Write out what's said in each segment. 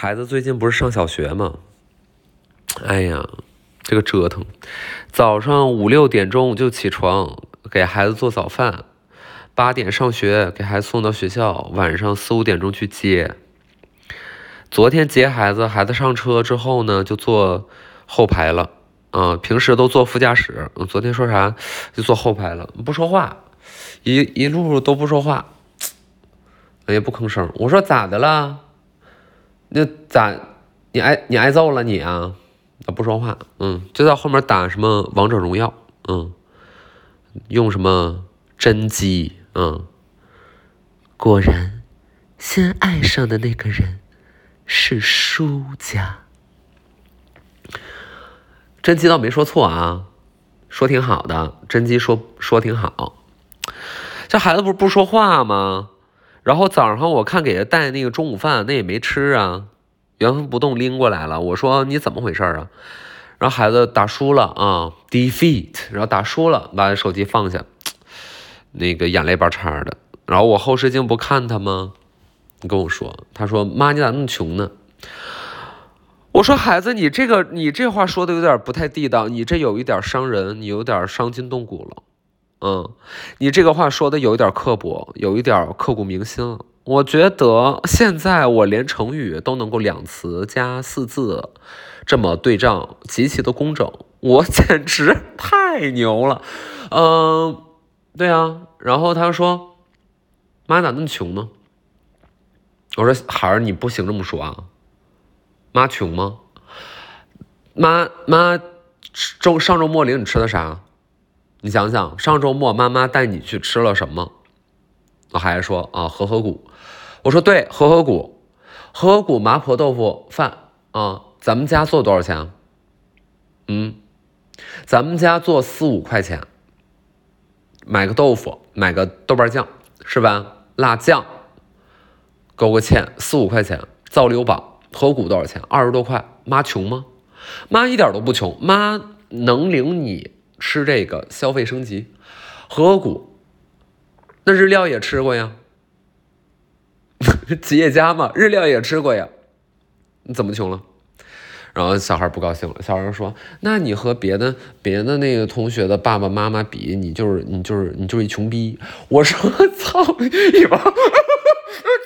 孩子最近不是上小学吗？哎呀，这个折腾，早上五六点钟就起床给孩子做早饭，八点上学给孩子送到学校，晚上四五点钟去接。昨天接孩子，孩子上车之后呢，就坐后排了。啊，平时都坐副驾驶，昨天说啥就坐后排了，不说话，一一路都不说话，也不吭声。我说咋的了？那咋？你挨你挨揍了你啊？他不说话，嗯，就在后面打什么王者荣耀，嗯，用什么真机，嗯，果然，先爱上的那个人是输家。真姬倒没说错啊，说挺好的。真姬说说挺好。这孩子不是不说话吗？然后早上我看给他带那个中午饭，那也没吃啊，原封不动拎过来了。我说你怎么回事啊？然后孩子打输了啊，defeat，然后打输了，把手机放下，那个眼泪巴叉的。然后我后视镜不看他吗？你跟我说，他说妈，你咋那么穷呢？我说孩子，你这个你这话说的有点不太地道，你这有一点伤人，你有点伤筋动骨了，嗯，你这个话说的有一点刻薄，有一点刻骨铭心了。我觉得现在我连成语都能够两词加四字这么对仗，极其的工整，我 简直太牛了，嗯，对啊，然后他说，妈咋那么穷呢？我说孩儿，你不行这么说啊。妈穷吗？妈妈周上周末领你吃的啥？你想想，上周末妈妈带你去吃了什么？我孩子说啊，和合谷。我说对，和合谷，和合谷麻婆豆腐饭啊。咱们家做多少钱？嗯，咱们家做四五块钱。买个豆腐，买个豆瓣酱是吧？辣酱，勾个芡，四五块钱，造流宝。合谷多少钱？二十多块。妈穷吗？妈一点都不穷。妈能领你吃这个消费升级。合谷，那日料也吃过呀。企业家嘛，日料也吃过呀。你怎么穷了？然后小孩不高兴了。小孩说：“那你和别的别的那个同学的爸爸妈妈比，你就是你就是你就是一穷逼。”我说：“ 操你妈！”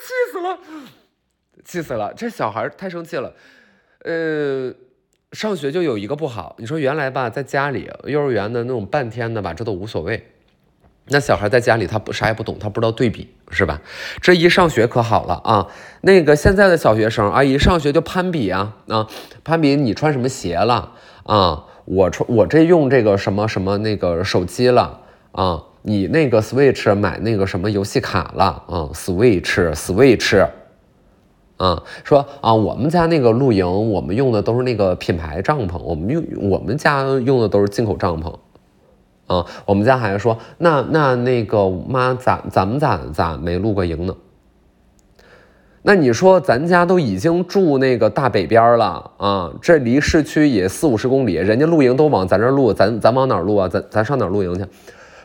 气死了。气死了！这小孩太生气了。呃，上学就有一个不好，你说原来吧，在家里幼儿园的那种半天的吧，这都无所谓。那小孩在家里他不啥也不懂，他不知道对比是吧？这一上学可好了啊！那个现在的小学生啊，一上学就攀比啊啊，攀比你穿什么鞋了啊？我穿我这用这个什么什么那个手机了啊？你那个 Switch 买那个什么游戏卡了啊？Switch Switch。啊，说啊，我们家那个露营，我们用的都是那个品牌帐篷，我们用我们家用的都是进口帐篷。啊，我们家孩子说，那那那个妈咋咱们咋咋没露过营呢？那你说咱家都已经住那个大北边了啊，这离市区也四五十公里，人家露营都往咱这露，咱咱往哪露啊？咱咱上哪露营去？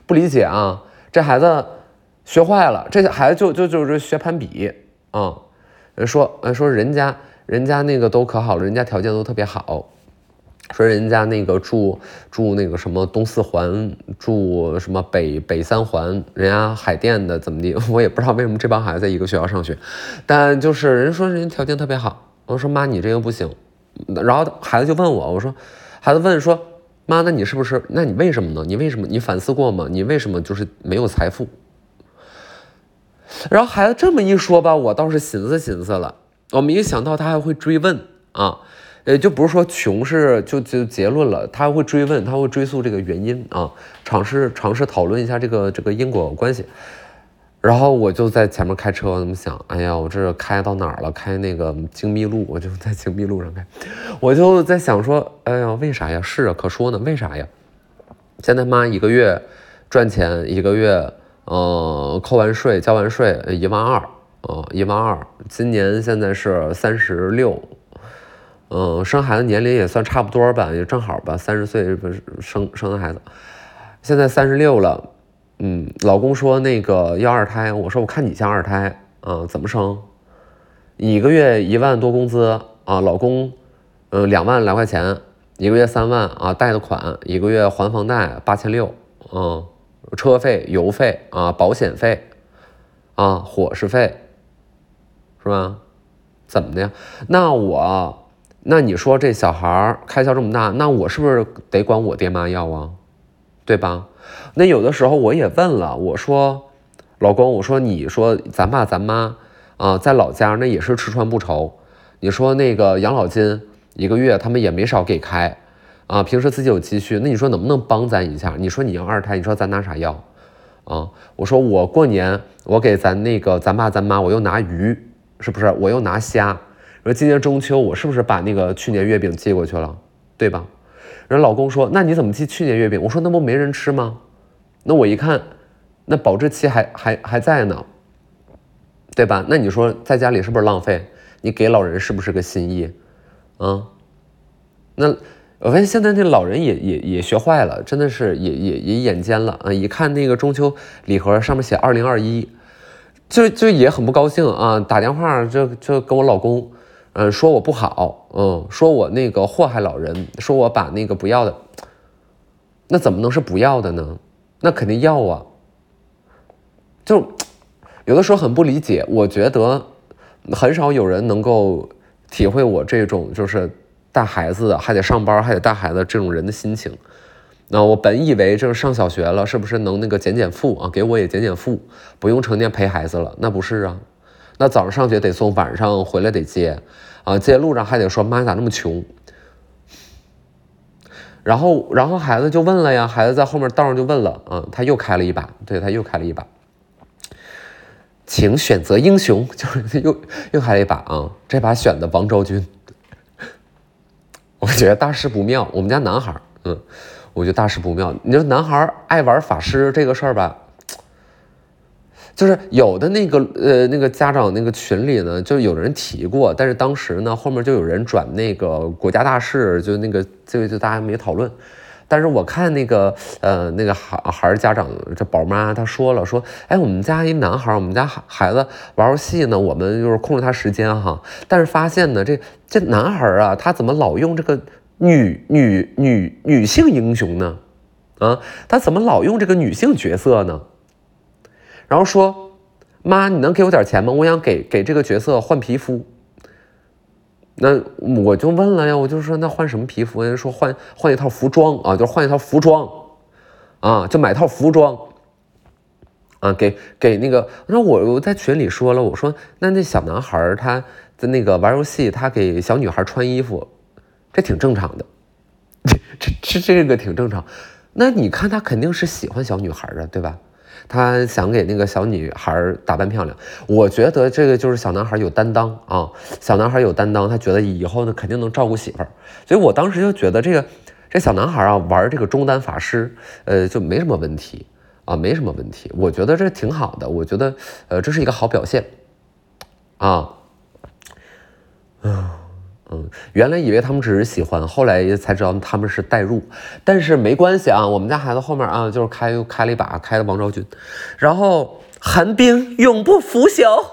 不理解啊，这孩子学坏了，这孩子就就就是学攀比啊。人说，呃，说人家人家那个都可好了，人家条件都特别好。说人家那个住住那个什么东四环，住什么北北三环，人家海淀的怎么地？我也不知道为什么这帮孩子在一个学校上学，但就是人说人家条件特别好。我说妈，你这个不行。然后孩子就问我，我说，孩子问说，妈，那你是不是？那你为什么呢？你为什么？你反思过吗？你为什么就是没有财富？然后孩子这么一说吧，我倒是寻思寻思了。我没想到他还会追问啊，呃，就不是说穷是就就结论了，他还会追问，他会追溯这个原因啊，尝试尝试讨论一下这个这个因果关系。然后我就在前面开车，我么想，哎呀，我这开到哪儿了？开那个京密路，我就在京密路上开，我就在想说，哎呀，为啥呀？是啊，可说呢，为啥呀？现在妈一个月赚钱，一个月。呃，扣完税，交完税，一万二，呃，一万二。今年现在是三十六，嗯，生孩子年龄也算差不多吧，也正好吧，三十岁不是生生的孩子。现在三十六了，嗯，老公说那个要二胎，我说我看你像二胎，嗯，怎么生？一个月一万多工资啊，老公，嗯，两万来块钱，一个月三万啊，贷的款，一个月还房贷八千六，嗯，车费、油费啊，保险费啊，伙食费，是吧？怎么的呀？那我，那你说这小孩开销这么大，那我是不是得管我爹妈要啊？对吧？那有的时候我也问了，我说，老公，我说你说咱爸咱妈。啊，在老家那也是吃穿不愁。你说那个养老金一个月他们也没少给开，啊，平时自己有积蓄，那你说能不能帮咱一下？你说你要二胎，你说咱拿啥要？啊，我说我过年我给咱那个咱爸咱妈我又拿鱼，是不是？我又拿虾。说今年中秋我是不是把那个去年月饼寄过去了？对吧？人老公说那你怎么寄去年月饼？我说那不没人吃吗？那我一看，那保质期还还还在呢。对吧？那你说在家里是不是浪费？你给老人是不是个心意？啊？那我发现现在那老人也也也学坏了，真的是也也也眼尖了啊！一看那个中秋礼盒上面写二零二一，就就也很不高兴啊！打电话就就跟我老公，嗯，说我不好，嗯，说我那个祸害老人，说我把那个不要的，那怎么能是不要的呢？那肯定要啊！就。有的时候很不理解，我觉得很少有人能够体会我这种就是带孩子还得上班还得带孩子这种人的心情。那我本以为就是上小学了，是不是能那个减减负啊？给我也减减负，不用成天陪孩子了。那不是啊，那早上上学得送，晚上回来得接啊，接路上还得说妈咋那么穷。然后然后孩子就问了呀，孩子在后面道上就问了啊，他又开了一把，对他又开了一把。请选择英雄，就是又又开了一把啊！这把选的王昭君，我觉得大事不妙。我们家男孩嗯，我觉得大事不妙。你说男孩爱玩法师这个事儿吧，就是有的那个呃那个家长那个群里呢，就有人提过，但是当时呢后面就有人转那个国家大事，就那个这个就大家没讨论。但是我看那个呃那个孩孩家长这宝妈她说了说，哎，我们家一男孩，我们家孩孩子玩游戏呢，我们就是控制他时间哈。但是发现呢，这这男孩啊，他怎么老用这个女女女女性英雄呢？啊，他怎么老用这个女性角色呢？然后说，妈，你能给我点钱吗？我想给给这个角色换皮肤。那我就问了呀，我就说那换什么皮肤？人说换换一套服装啊，就换一套服装，啊，就买套服装，啊，给给那个，那我我在群里说了，我说那那小男孩他在那个玩游戏，他给小女孩穿衣服，这挺正常的，这这这这个挺正常。那你看他肯定是喜欢小女孩的，对吧？他想给那个小女孩打扮漂亮，我觉得这个就是小男孩有担当啊，小男孩有担当，他觉得以后呢肯定能照顾媳妇儿，所以我当时就觉得这个这小男孩啊玩这个中单法师，呃就没什么问题啊，没什么问题，我觉得这挺好的，我觉得呃这是一个好表现啊，嗯。嗯，原来以为他们只是喜欢，后来才知道他们是代入。但是没关系啊，我们家孩子后面啊，就是开开了一把，开的王昭君，然后寒冰永不腐朽，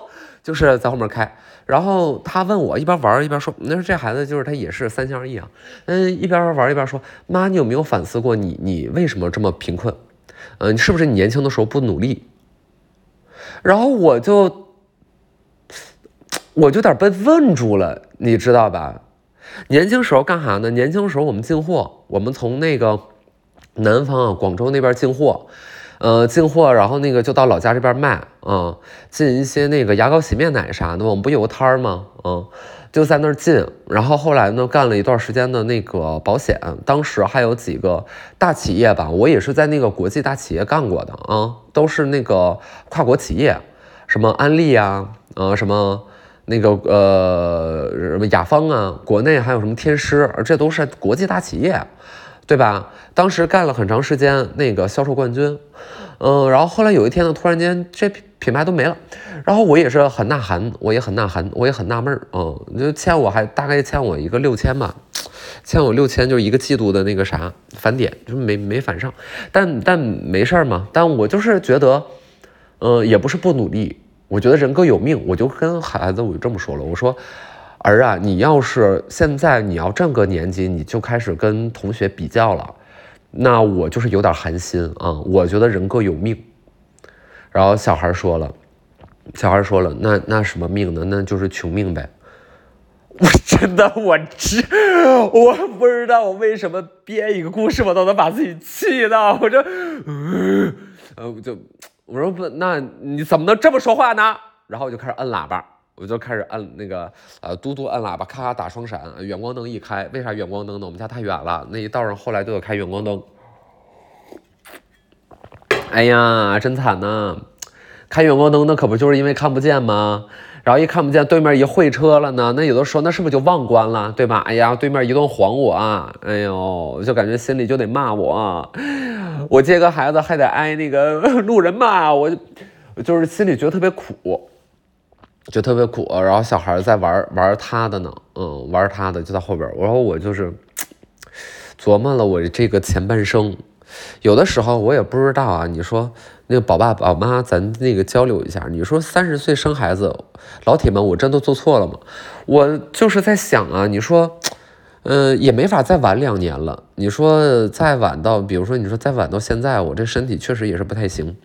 就是在后面开。然后他问我，一边玩一边说：“那说这孩子就是他也是三心二意啊。”嗯，一边玩一边说：“妈，你有没有反思过你你为什么这么贫困？嗯，是不是你年轻的时候不努力？”然后我就。我就有点被问住了，你知道吧？年轻时候干啥呢？年轻时候我们进货，我们从那个南方啊，广州那边进货，呃，进货，然后那个就到老家这边卖啊，进一些那个牙膏、洗面奶啥的。我们不有个摊儿吗？嗯，就在那儿进。然后后来呢，干了一段时间的那个保险，当时还有几个大企业吧，我也是在那个国际大企业干过的啊，都是那个跨国企业，什么安利啊，呃，什么。那个呃什么雅芳啊，国内还有什么天狮，这都是国际大企业，对吧？当时干了很长时间那个销售冠军，嗯，然后后来有一天呢，突然间这品牌都没了，然后我也是很呐喊，我也很呐喊，我也很纳闷儿，嗯，就欠我还大概欠我一个六千吧，欠我六千就是一个季度的那个啥返点，就没没返上，但但没事儿嘛，但我就是觉得，嗯，也不是不努力。我觉得人各有命，我就跟孩子我就这么说了，我说儿啊，你要是现在你要这个年纪你就开始跟同学比较了，那我就是有点寒心啊。我觉得人各有命。然后小孩说了，小孩说了，那那什么命呢？那就是穷命呗。我真的，我知，我不知道我为什么编一个故事，我都能把自己气到，我就，呃，我就我说不，那你怎么能这么说话呢？然后我就开始摁喇叭，我就开始摁那个呃嘟嘟摁喇叭，咔咔打双闪，远光灯一开，为啥远光灯呢？我们家太远了，那一道上后来都有开远光灯。哎呀，真惨呐！开远光灯那可不就是因为看不见吗？然后一看不见对面一会车了呢，那有的时候那是不是就忘关了，对吧？哎呀，对面一顿晃我啊，哎呦，就感觉心里就得骂我，我接个孩子还得挨那个 路人骂，我就就是心里觉得特别苦，就特别苦。然后小孩在玩玩他的呢，嗯，玩他的就在后边。然后我就是琢磨了我这个前半生。有的时候我也不知道啊，你说那个宝爸宝妈，咱那个交流一下。你说三十岁生孩子，老铁们，我真的做错了吗？我就是在想啊，你说，嗯，也没法再晚两年了。你说再晚到，比如说你说再晚到现在，我这身体确实也是不太行。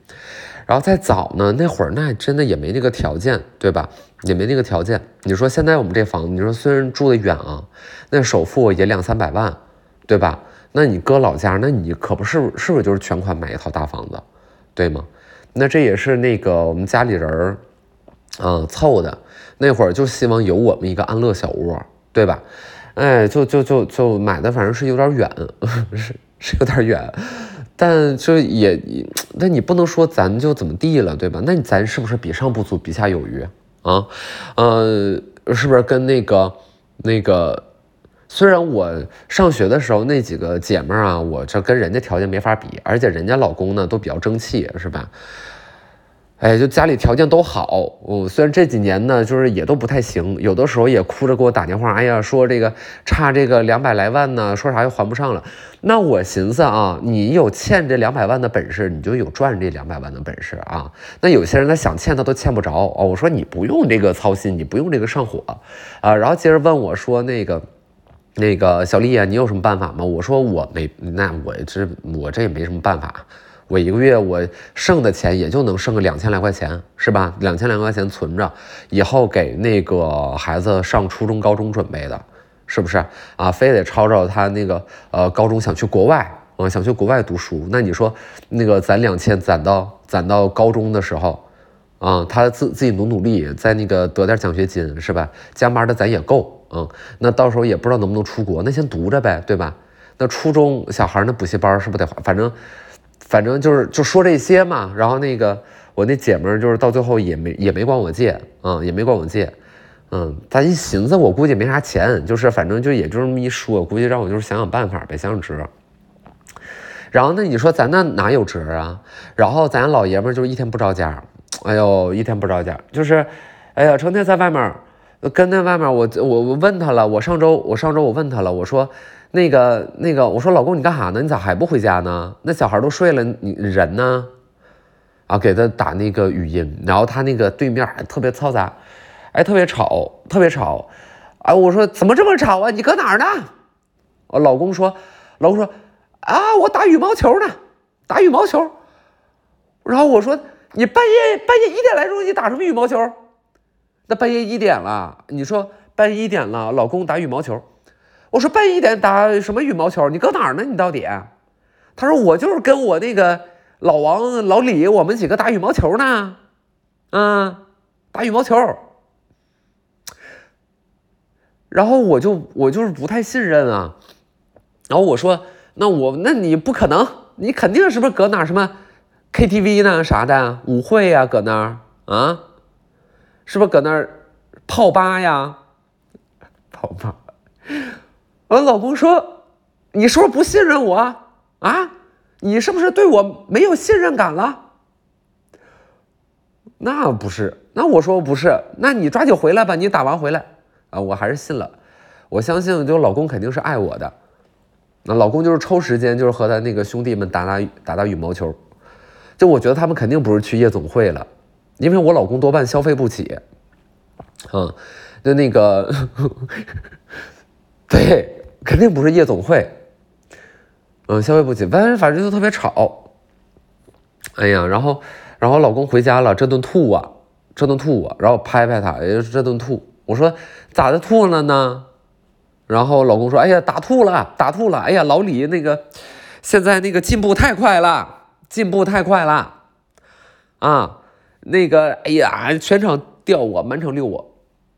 然后再早呢，那会儿那真的也没那个条件，对吧？也没那个条件。你说现在我们这房子，你说虽然住的远啊，那首付也两三百万，对吧？那你搁老家，那你可不是是不是就是全款买一套大房子，对吗？那这也是那个我们家里人儿，嗯，凑的。那会儿就希望有我们一个安乐小窝，对吧？哎，就就就就买的，反正是有点远，是是有点远，但就也，那你不能说咱就怎么地了，对吧？那你咱是不是比上不足，比下有余啊？呃，是不是跟那个那个？虽然我上学的时候那几个姐妹啊，我这跟人家条件没法比，而且人家老公呢都比较争气，是吧？哎，就家里条件都好，嗯，虽然这几年呢就是也都不太行，有的时候也哭着给我打电话，哎呀，说这个差这个两百来万呢，说啥又还不上了。那我寻思啊，你有欠这两百万的本事，你就有赚这两百万的本事啊。那有些人他想欠他都欠不着哦。我说你不用这个操心，你不用这个上火啊。然后接着问我说那个。那个小丽啊，你有什么办法吗？我说我没，那我这我这也没什么办法。我一个月我剩的钱也就能剩个两千来块钱，是吧？两千来块钱存着，以后给那个孩子上初中、高中准备的，是不是啊？非得吵吵他那个呃高中想去国外啊，想去国外读书。那你说那个攒两千攒到攒到高中的时候啊，他自自己努努力，在那个得点奖学金，是吧？加班的咱也够。嗯，那到时候也不知道能不能出国，那先读着呗，对吧？那初中小孩那补习班是不得？反正，反正就是就说这些嘛。然后那个我那姐们儿就是到最后也没也没管我借，嗯，也没管我借，嗯，咱一寻思，我估计没啥钱，就是反正就也就这么一说，估计让我就是想想办法呗，想想辙。然后那你说咱那哪有辙啊？然后咱老爷们儿就一天不着家，哎呦，一天不着家，就是，哎呀，成天在外面。跟那外面，我我我问他了，我上周我上周我问他了，我说那个那个，我说老公你干啥呢？你咋还不回家呢？那小孩都睡了，你人呢？啊，给他打那个语音，然后他那个对面特别嘈杂，哎，特别吵，特别吵，哎，我说怎么这么吵啊？你搁哪儿呢？我老公说，老公说啊，我打羽毛球呢，打羽毛球。然后我说你半夜半夜一点来钟你打什么羽毛球？那半夜一点了，你说半夜一点了，老公打羽毛球。我说半夜一点打什么羽毛球？你搁哪儿呢？你到底？他说我就是跟我那个老王、老李，我们几个打羽毛球呢。嗯，打羽毛球。然后我就我就是不太信任啊。然后我说那我那你不可能，你肯定是不是搁哪什么 KTV 呢啥的舞会呀？搁那儿啊？是不是搁那儿泡吧呀？泡吧。我老公说：“你是不是不信任我啊？你是不是对我没有信任感了？”那不是，那我说不是，那你抓紧回来吧，你打完回来啊，我还是信了。我相信，就老公肯定是爱我的。那老公就是抽时间，就是和他那个兄弟们打打打打羽毛球。就我觉得他们肯定不是去夜总会了。因为我老公多半消费不起，嗯，就那个，对，肯定不是夜总会，嗯，消费不起，反正反正就特别吵，哎呀，然后然后老公回家了，这顿吐啊，这顿吐啊，然后拍拍他，也就是这顿吐，我说咋的吐了呢？然后老公说，哎呀，打吐了，打吐了，哎呀，老李那个。现在那个进步太快了，进步太快了，啊，那个，哎呀，全场吊我，满场遛我，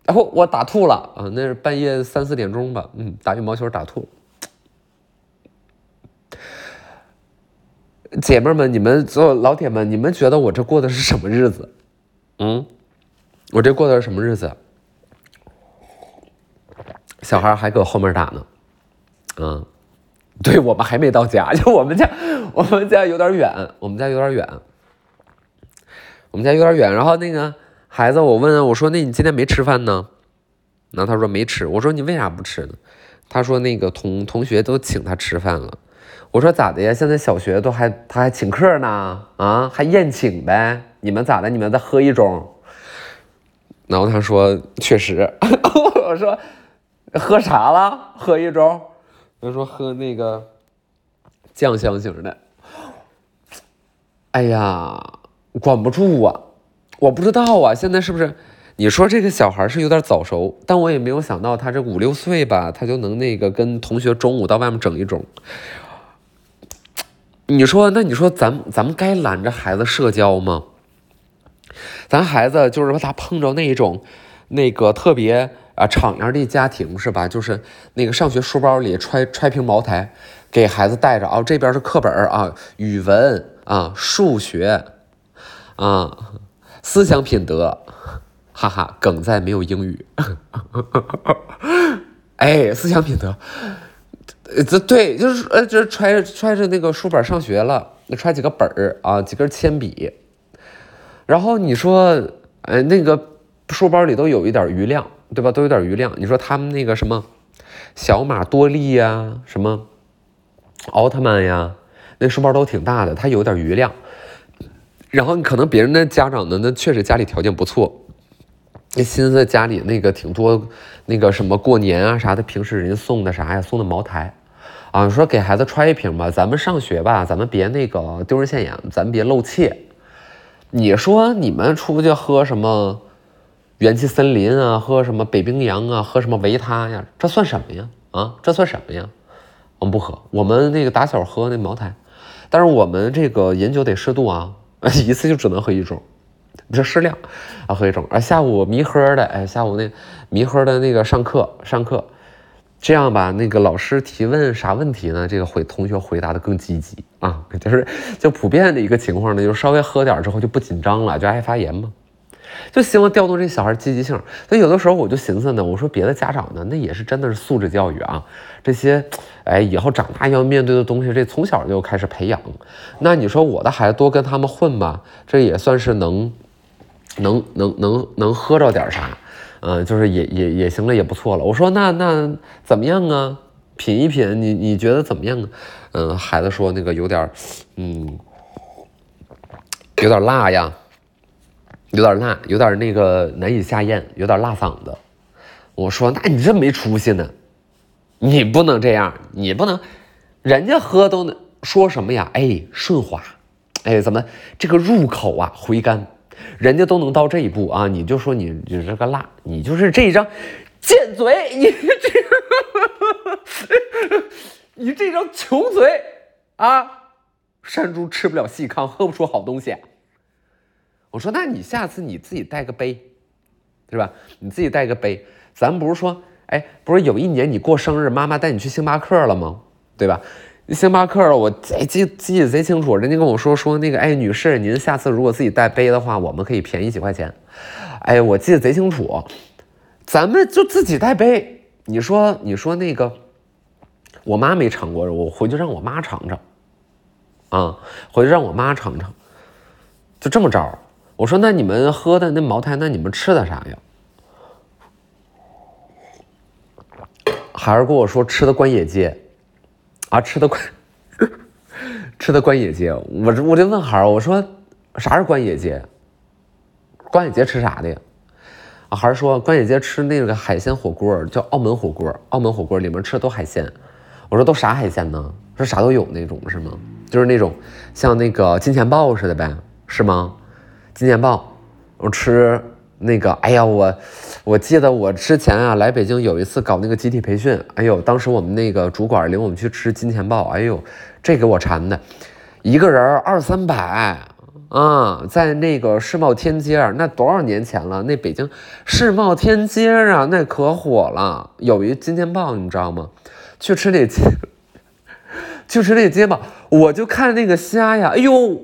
然后我打吐了啊，那是半夜三四点钟吧，嗯，打羽毛球打吐。姐妹们，你们做老铁们，你们觉得我这过的是什么日子？嗯，我这过的是什么日子？小孩还搁后面打呢，嗯。对我们还没到家，就我们家，我们家有点远，我们家有点远，我们家有点远。然后那个孩子，我问我说：“那你今天没吃饭呢？”然后他说没吃。我说：“你为啥不吃呢？”他说：“那个同同学都请他吃饭了。”我说：“咋的呀？现在小学都还他还请客呢？啊，还宴请呗？你们咋的？你们再喝一盅？”然后他说：“确实。”我说：“喝啥了？喝一盅？”他说喝那个酱香型的，哎呀，管不住啊！我不知道啊，现在是不是？你说这个小孩是有点早熟，但我也没有想到他这五六岁吧，他就能那个跟同学中午到外面整一种。你说，那你说咱咱们该拦着孩子社交吗？咱孩子就是说他碰着那一种那个特别。啊，敞亮的家庭是吧？就是那个上学书包里揣揣瓶茅台，给孩子带着啊。这边是课本啊，语文啊，数学啊，思想品德，哈哈，梗在没有英语。哎，思想品德，这对，就是呃，这揣揣着那个书本上学了，揣几个本儿啊，几根铅笔，然后你说，哎，那个书包里都有一点余量。对吧？都有点余量。你说他们那个什么小马多利呀，什么奥特曼呀，那书包都挺大的，它有点余量。然后你可能别人的家长呢，那确实家里条件不错，那心思家里那个挺多，那个什么过年啊啥的，平时人家送的啥呀，送的茅台啊，说给孩子揣一瓶吧，咱们上学吧，咱们别那个丢人现眼，咱别露怯。你说你们出去喝什么？元气森林啊，喝什么北冰洋啊，喝什么维他呀？这算什么呀？啊，这算什么呀？我们不喝，我们那个打小喝那茅台，但是我们这个饮酒得适度啊，一次就只能喝一盅，这适量啊，喝一种。啊，下午迷喝的，哎，下午那迷喝的那个上课上课，这样吧，那个老师提问啥问题呢？这个回同学回答的更积极啊，就是就普遍的一个情况呢，就是稍微喝点之后就不紧张了，就爱发言嘛。就希望调动这小孩积极性，所以有的时候我就寻思呢，我说别的家长呢，那也是真的是素质教育啊，这些，哎，以后长大要面对的东西，这从小就开始培养。那你说我的孩子多跟他们混吧，这也算是能，能能能能喝着点啥，嗯，就是也也也行了，也不错了。我说那那怎么样啊？品一品，你你觉得怎么样啊？嗯，孩子说那个有点，嗯，有点辣呀。有点辣，有点那个难以下咽，有点辣嗓子。我说：“那你这没出息呢，你不能这样，你不能，人家喝都能说什么呀？哎，顺滑，哎，怎么这个入口啊回甘，人家都能到这一步啊？你就说你你这个辣，你就是这一张贱嘴，你这，你这张穷嘴啊，山猪吃不了细糠，喝不出好东西。”我说，那你下次你自己带个杯，是吧？你自己带个杯，咱不是说，哎，不是有一年你过生日，妈妈带你去星巴克了吗？对吧？星巴克，我记记记得贼清楚，人家跟我说说那个，哎，女士，您下次如果自己带杯的话，我们可以便宜几块钱。哎，我记得贼清楚，咱们就自己带杯。你说，你说那个，我妈没尝过，我回去让我妈尝尝。啊，回去让我妈尝尝，就这么着。我说：“那你们喝的那茅台，那你们吃的啥呀？”孩儿跟我说：“吃的关野街，啊，吃的关，吃的关野街。”我我就问孩儿：“我说啥是关野街？”关野街吃啥的？啊，孩儿说关野街吃那个海鲜火锅，叫澳门火锅。澳门火锅里面吃的都海鲜。我说都啥海鲜呢？说啥都有那种是吗？就是那种像那个金钱豹似的呗，是吗？金钱豹，我吃那个，哎呀，我我记得我之前啊来北京有一次搞那个集体培训，哎呦，当时我们那个主管领我们去吃金钱豹，哎呦，这给我馋的，一个人二三百啊，在那个世贸天阶那多少年前了？那北京世贸天阶啊，那可火了，有一金钱豹，你知道吗？去吃那鸡，去吃那鸡吧，我就看那个虾呀，哎呦，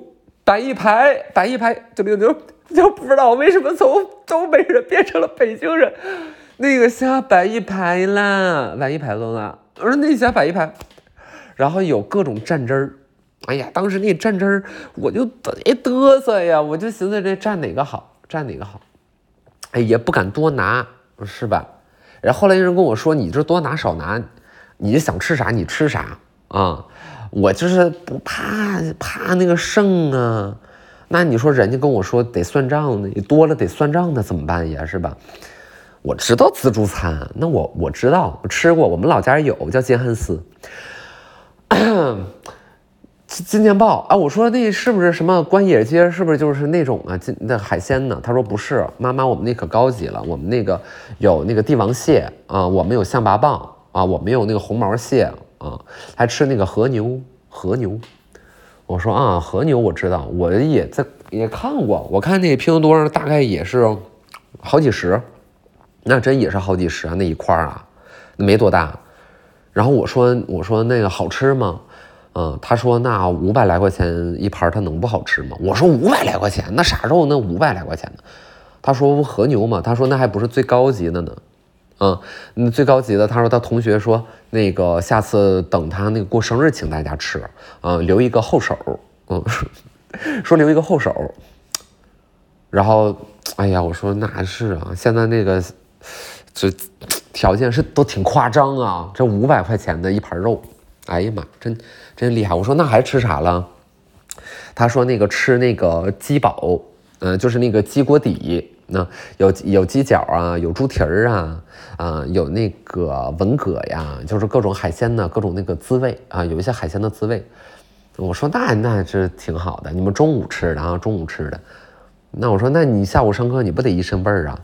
摆一排，摆一排，就就就就不知道为什么从东北人变成了北京人，那个虾摆一排啦，摆一排了啦，我说那虾摆一排，然后有各种蘸汁儿，哎呀，当时那蘸汁儿我就嘚嘚瑟呀，我就寻思这蘸哪个好，蘸哪个好，哎，也不敢多拿，是吧？然后后来有人跟我说，你这多拿少拿。你想吃啥你吃啥啊，我就是不怕怕那个剩啊，那你说人家跟我说得算账呢，多了得算账的怎么办呀？是吧？我知道自助餐，那我我知道我吃过，我们老家有叫金汉斯，金金钱豹啊，我说那是不是什么关野街？是不是就是那种啊金那海鲜呢？他说不是，妈妈我们那可高级了，我们那个有那个帝王蟹啊，我们有象拔蚌。啊，我们有那个红毛蟹啊，还吃那个和牛，和牛。我说啊，和牛我知道，我也在也看过，我看那拼多多上大概也是好几十，那真也是好几十啊，那一块啊，没多大。然后我说我说那个好吃吗？嗯，他说那五百来块钱一盘，它能不好吃吗？我说五百来块钱，那啥肉那五百来块钱呢？他说和牛嘛，他说那还不是最高级的呢。嗯，那最高级的，他说他同学说那个下次等他那个过生日请大家吃，啊，留一个后手，嗯，说留一个后手，然后，哎呀，我说那是啊，现在那个这条件是都挺夸张啊，这五百块钱的一盘肉，哎呀妈，真真厉害。我说那还吃啥了？他说那个吃那个鸡煲，嗯，就是那个鸡锅底。那有有鸡脚啊，有猪蹄儿啊，啊，有那个文蛤呀，就是各种海鲜的各种那个滋味啊，有一些海鲜的滋味。我说那那是挺好的，你们中午吃的啊，中午吃的。那我说那你下午上课你不得一身味儿啊？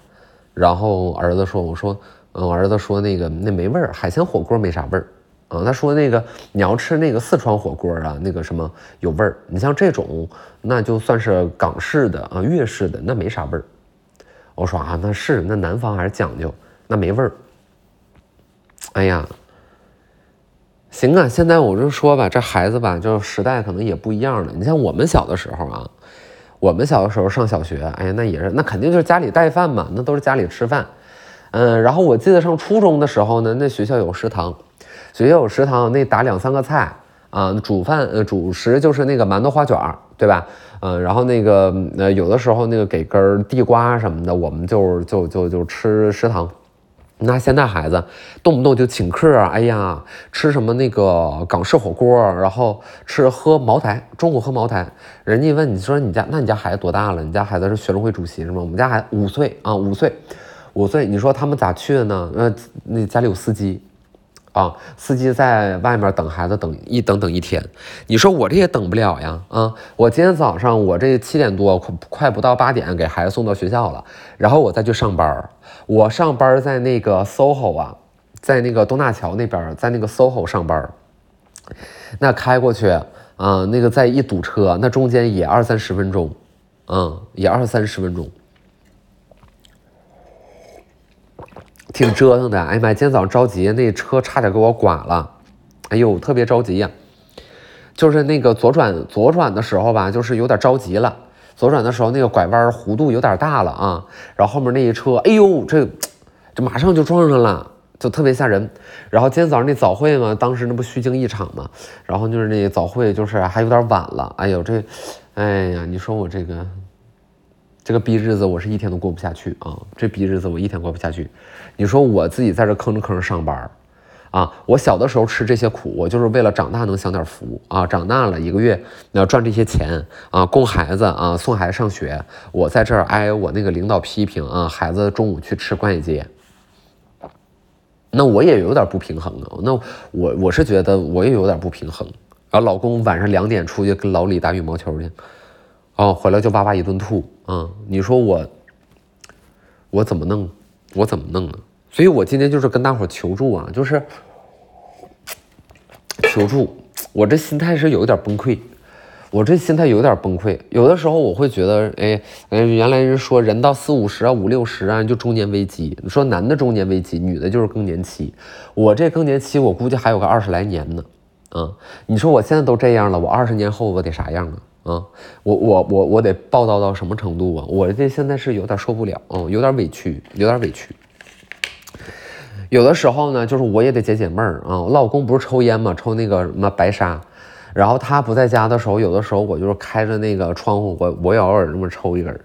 然后儿子说，我说，嗯，儿子说那个那没味儿，海鲜火锅没啥味儿啊。他说那个你要吃那个四川火锅啊，那个什么有味儿。你像这种那就算是港式的啊，粤式的那没啥味儿。我说啊，那是那南方还是讲究，那没味儿。哎呀，行啊，现在我就说吧，这孩子吧，就时代可能也不一样了。你像我们小的时候啊，我们小的时候上小学，哎呀，那也是，那肯定就是家里带饭嘛，那都是家里吃饭。嗯，然后我记得上初中的时候呢，那学校有食堂，学校有食堂，那打两三个菜啊，煮饭呃主食就是那个馒头花卷，对吧？嗯，然后那个呃，有的时候那个给根地瓜什么的，我们就就就就吃食堂。那现在孩子动不动就请客，哎呀，吃什么那个港式火锅，然后吃喝茅台，中午喝茅台。人家问你说你家那你家孩子多大了？你家孩子是学生会主席是吗？我们家孩子五岁啊，五岁，五岁。你说他们咋去的呢？呃，那家里有司机。啊，司机在外面等孩子，等一等等一天，你说我这也等不了呀！啊，我今天早上我这七点多快快不到八点给孩子送到学校了，然后我再去上班我上班在那个 SOHO 啊，在那个东大桥那边，在那个 SOHO 上班那开过去啊，那个再一堵车，那中间也二三十分钟，嗯，也二三十分钟。挺折腾的，哎呀妈！今天早上着急，那车差点给我剐了，哎呦，特别着急呀！就是那个左转左转的时候吧，就是有点着急了。左转的时候那个拐弯弧度有点大了啊，然后后面那一车，哎呦，这这马上就撞上了，就特别吓人。然后今天早上那早会嘛，当时那不虚惊一场嘛，然后就是那早会就是还有点晚了，哎呦这，哎呀，你说我这个。这个逼日子我是一天都过不下去啊！这逼日子我一天过不下去。你说我自己在这吭哧吭哧上班啊，我小的时候吃这些苦，我就是为了长大能享点福啊。长大了一个月要赚这些钱啊，供孩子啊，送孩子上学。我在这儿挨我那个领导批评啊，孩子中午去吃关西街，那我也有点不平衡啊。那我我是觉得我也有点不平衡。然后老公晚上两点出去跟老李打羽毛球去，哦，回来就哇哇一顿吐啊。你说我我怎么弄？我怎么弄呢？所以我今天就是跟大伙求助啊，就是求助。我这心态是有点崩溃，我这心态有点崩溃。有的时候我会觉得，哎，哎，原来人说人到四五十啊，五六十啊就中年危机。你说男的中年危机，女的就是更年期。我这更年期，我估计还有个二十来年呢。啊，你说我现在都这样了，我二十年后我得啥样啊？啊，我我我我得暴躁到什么程度啊？我这现在是有点受不了，嗯，有点委屈，有点委屈。有的时候呢，就是我也得解解闷儿啊。我老公不是抽烟嘛，抽那个什么白沙，然后他不在家的时候，有的时候我就是开着那个窗户，我我也偶尔这么抽一根。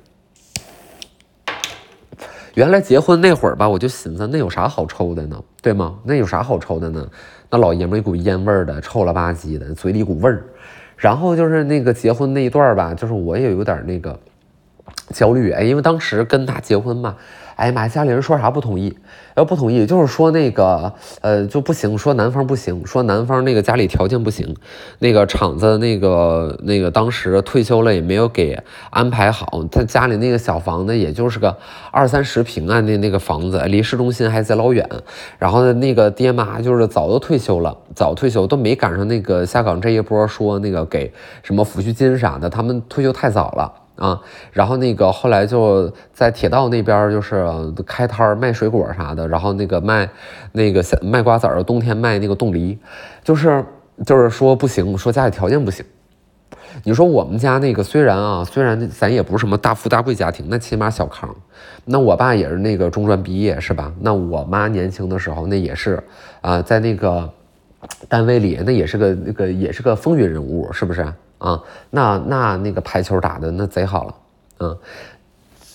原来结婚那会儿吧，我就寻思那有啥好抽的呢？对吗？那有啥好抽的呢？那老爷们一股烟味儿的，臭了吧唧的，嘴里一股味儿。然后就是那个结婚那一段吧，就是我也有点那个焦虑哎，因为当时跟他结婚嘛。哎呀妈呀，家里人说啥不同意？要不同意，就是说那个呃就不行，说男方不行，说男方那个家里条件不行，那个厂子那个那个当时退休了也没有给安排好，他家里那个小房子也就是个二三十平啊，那那个房子离市中心还在老远，然后那个爹妈就是早都退休了，早退休都没赶上那个下岗这一波说那个给什么抚恤金啥的，他们退休太早了。啊，然后那个后来就在铁道那边就是开摊儿卖水果啥的，然后那个卖那个卖瓜子儿，冬天卖那个冻梨，就是就是说不行，说家里条件不行。你说我们家那个虽然啊，虽然咱也不是什么大富大贵家庭，那起码小康。那我爸也是那个中专毕业是吧？那我妈年轻的时候那也是啊，在那个单位里那也是个那个也是个风云人物，是不是？啊，那那那个排球打的那贼好了，嗯，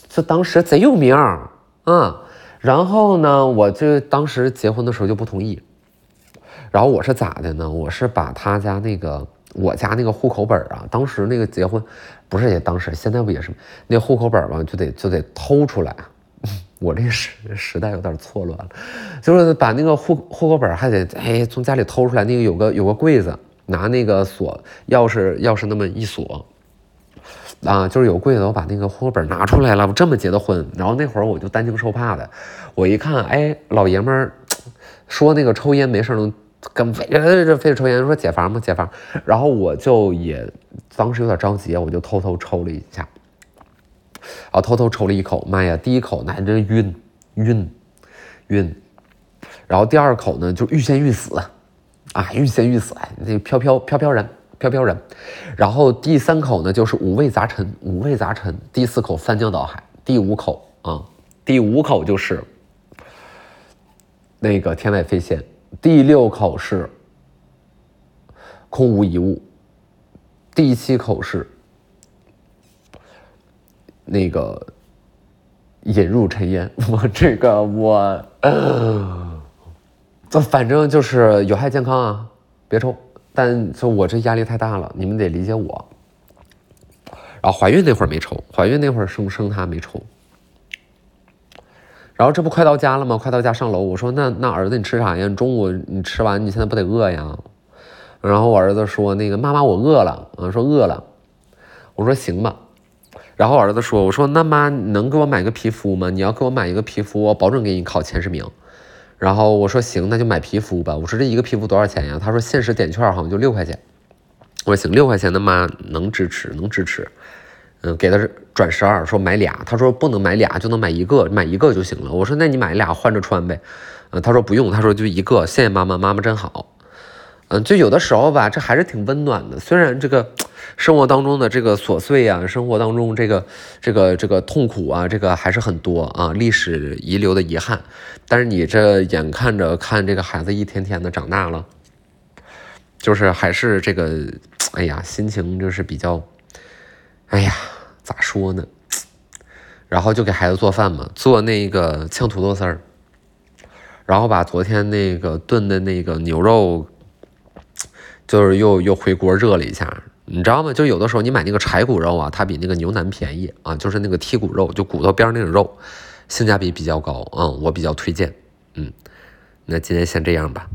这当时贼有名儿，嗯，然后呢，我就当时结婚的时候就不同意，然后我是咋的呢？我是把他家那个我家那个户口本啊，当时那个结婚不是也当时现在不也是那户口本吧，就得就得偷出来，我这时时代有点错乱了，就是把那个户户口本还得哎从家里偷出来，那个有个有个柜子。拿那个锁钥匙，钥匙那么一锁，啊，就是有柜子，我把那个户口本拿出来了，我这么结的婚。然后那会儿我就担惊受怕的，我一看，哎，老爷们儿说那个抽烟没事能跟非这非得抽烟，说解乏吗？解乏。然后我就也当时有点着急，我就偷偷抽了一下，啊偷偷抽了一口，妈呀，第一口那真晕晕晕，然后第二口呢就欲仙欲死。啊，欲仙欲死，哎，那飘飘飘飘然，飘飘然。然后第三口呢，就是五味杂陈，五味杂陈。第四口翻江倒海，第五口啊，第五口就是那个天外飞仙，第六口是空无一物，第七口是那个引入尘烟。我这个我呃。反正就是有害健康啊，别抽。但就我这压力太大了，你们得理解我。然后怀孕那会儿没抽，怀孕那会儿生生他没抽。然后这不快到家了吗？快到家上楼，我说那那儿子你吃啥呀？中午你吃完你现在不得饿呀？然后我儿子说那个妈妈我饿了啊，说饿了。我说行吧。然后我儿子说我说那妈能给我买个皮肤吗？你要给我买一个皮肤，我保准给你考前十名。然后我说行，那就买皮肤吧。我说这一个皮肤多少钱呀？他说限时点券好像就六块钱。我说行，六块钱的妈能支持，能支持。嗯，给他转十二，说买俩。他说不能买俩，就能买一个，买一个就行了。我说那你买俩换着穿呗。嗯，他说不用，他说就一个。谢谢妈妈，妈妈真好。嗯，就有的时候吧，这还是挺温暖的。虽然这个。生活当中的这个琐碎啊，生活当中这个这个这个痛苦啊，这个还是很多啊，历史遗留的遗憾。但是你这眼看着看这个孩子一天天的长大了，就是还是这个，哎呀，心情就是比较，哎呀，咋说呢？然后就给孩子做饭嘛，做那个炝土豆丝儿。然后把昨天那个炖的那个牛肉，就是又又回锅热了一下，你知道吗？就有的时候你买那个柴骨肉啊，它比那个牛腩便宜啊，就是那个剔骨肉，就骨头边那种肉，性价比比较高，嗯，我比较推荐，嗯，那今天先这样吧。